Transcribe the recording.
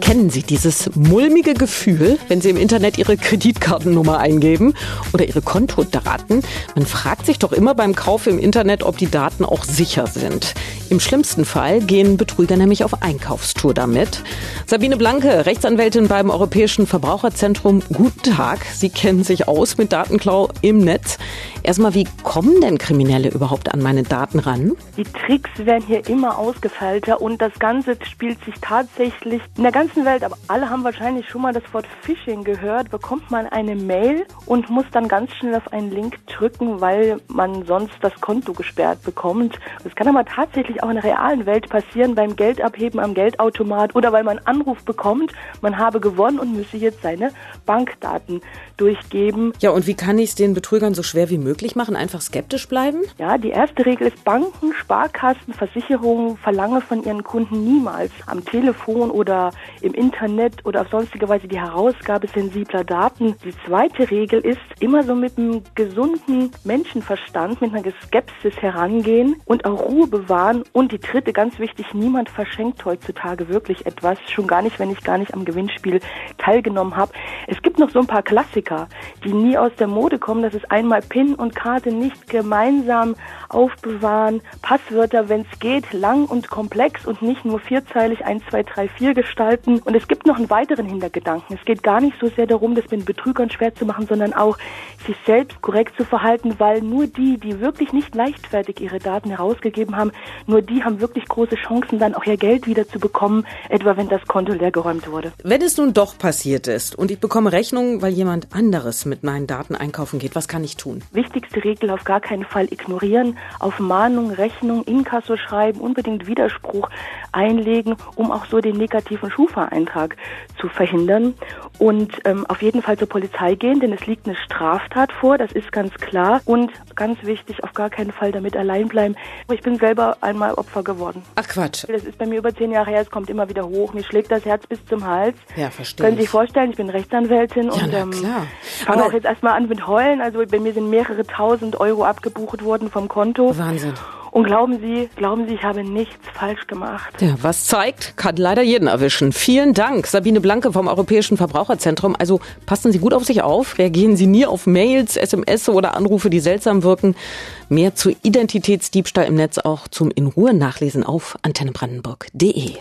Kennen Sie dieses mulmige Gefühl, wenn Sie im Internet Ihre Kreditkartennummer eingeben oder Ihre Kontodaten? Man fragt sich doch immer beim Kauf im Internet, ob die Daten auch sicher sind. Im schlimmsten Fall gehen Betrüger nämlich auf Einkaufstour damit. Sabine Blanke, Rechtsanwältin beim Europäischen Verbraucherzentrum. Guten Tag. Sie kennen sich aus mit Datenklau im Netz. Erstmal, wie kommen denn Kriminelle überhaupt an meine Daten ran? Die Tricks werden hier immer ausgefeilter und das Ganze spielt sich tatsächlich in der ganzen Welt, aber alle haben wahrscheinlich schon mal das Wort Phishing gehört, bekommt man eine Mail und muss dann ganz schnell auf einen Link drücken, weil man sonst das Konto gesperrt bekommt. Das kann aber tatsächlich auch in der realen Welt passieren, beim Geldabheben am Geldautomat oder weil man einen Anruf bekommt, man habe gewonnen und müsse jetzt seine Bankdaten durchgeben. Ja, und wie kann ich es den Betrügern so schwer wie möglich machen? Einfach skeptisch bleiben? Ja, die erste Regel ist, Banken, Sparkassen, Versicherungen verlangen von ihren Kunden niemals am Telefon oder im Internet oder auf sonstige Weise die Herausgabe sensibler Daten. Die zweite Regel ist, immer so mit einem gesunden Menschenverstand, mit einer Skepsis herangehen und auch Ruhe bewahren. Und die dritte, ganz wichtig, niemand verschenkt heutzutage wirklich etwas, schon gar nicht, wenn ich gar nicht am Gewinnspiel teilgenommen habe. Es gibt noch so ein paar Klassiker, die nie aus der Mode kommen. Das ist einmal PIN und Karte nicht gemeinsam aufbewahren. Passwörter, wenn es geht, lang und komplex und nicht nur vierzeilig 1, 2, 3, 4 gestalten. Und es gibt noch einen weiteren Hintergedanken. Es geht gar nicht so sehr darum, das mit Betrügern schwer zu machen, sondern auch sich selbst korrekt zu verhalten, weil nur die, die wirklich nicht leichtfertig ihre Daten herausgegeben haben, nur die haben wirklich große Chancen, dann auch ihr Geld wieder zu bekommen, etwa wenn das Konto leergeräumt wurde. Wenn es nun doch passiert ist und ich bekomme Rechnungen, weil jemand anderes mit meinen Daten einkaufen geht, was kann ich tun? Wichtigste Regel auf gar keinen Fall ignorieren, auf Mahnung, Rechnung, Inkasso schreiben, unbedingt Widerspruch einlegen, um auch so den negativen Schufa-Eintrag zu verhindern und ähm, auf jeden Fall zur Polizei gehen, denn es liegt eine Straftat vor, das ist ganz klar. Und ganz wichtig, auf gar keinen Fall damit allein bleiben. Ich bin selber einmal Opfer geworden. Ach Quatsch. Das ist bei mir über zehn Jahre her, es kommt immer wieder hoch. Mir schlägt das Herz bis zum Hals. Ja, verstehe. Können Sie sich vorstellen, ich bin Rechtsanwältin ja, und na, ähm, klar. fange auch jetzt erstmal an mit Heulen. Also bei mir sind mehrere tausend Euro abgebucht worden vom Konto. Wahnsinn. Und glauben Sie, glauben Sie, ich habe nichts falsch gemacht. Ja, was zeigt, kann leider jeden erwischen. Vielen Dank, Sabine Blanke vom Europäischen Verbraucherzentrum. Also passen Sie gut auf sich auf, reagieren Sie nie auf Mails, SMS oder Anrufe, die seltsam wirken. Mehr zu Identitätsdiebstahl im Netz auch zum in Ruhe nachlesen auf antennebrandenburg.de.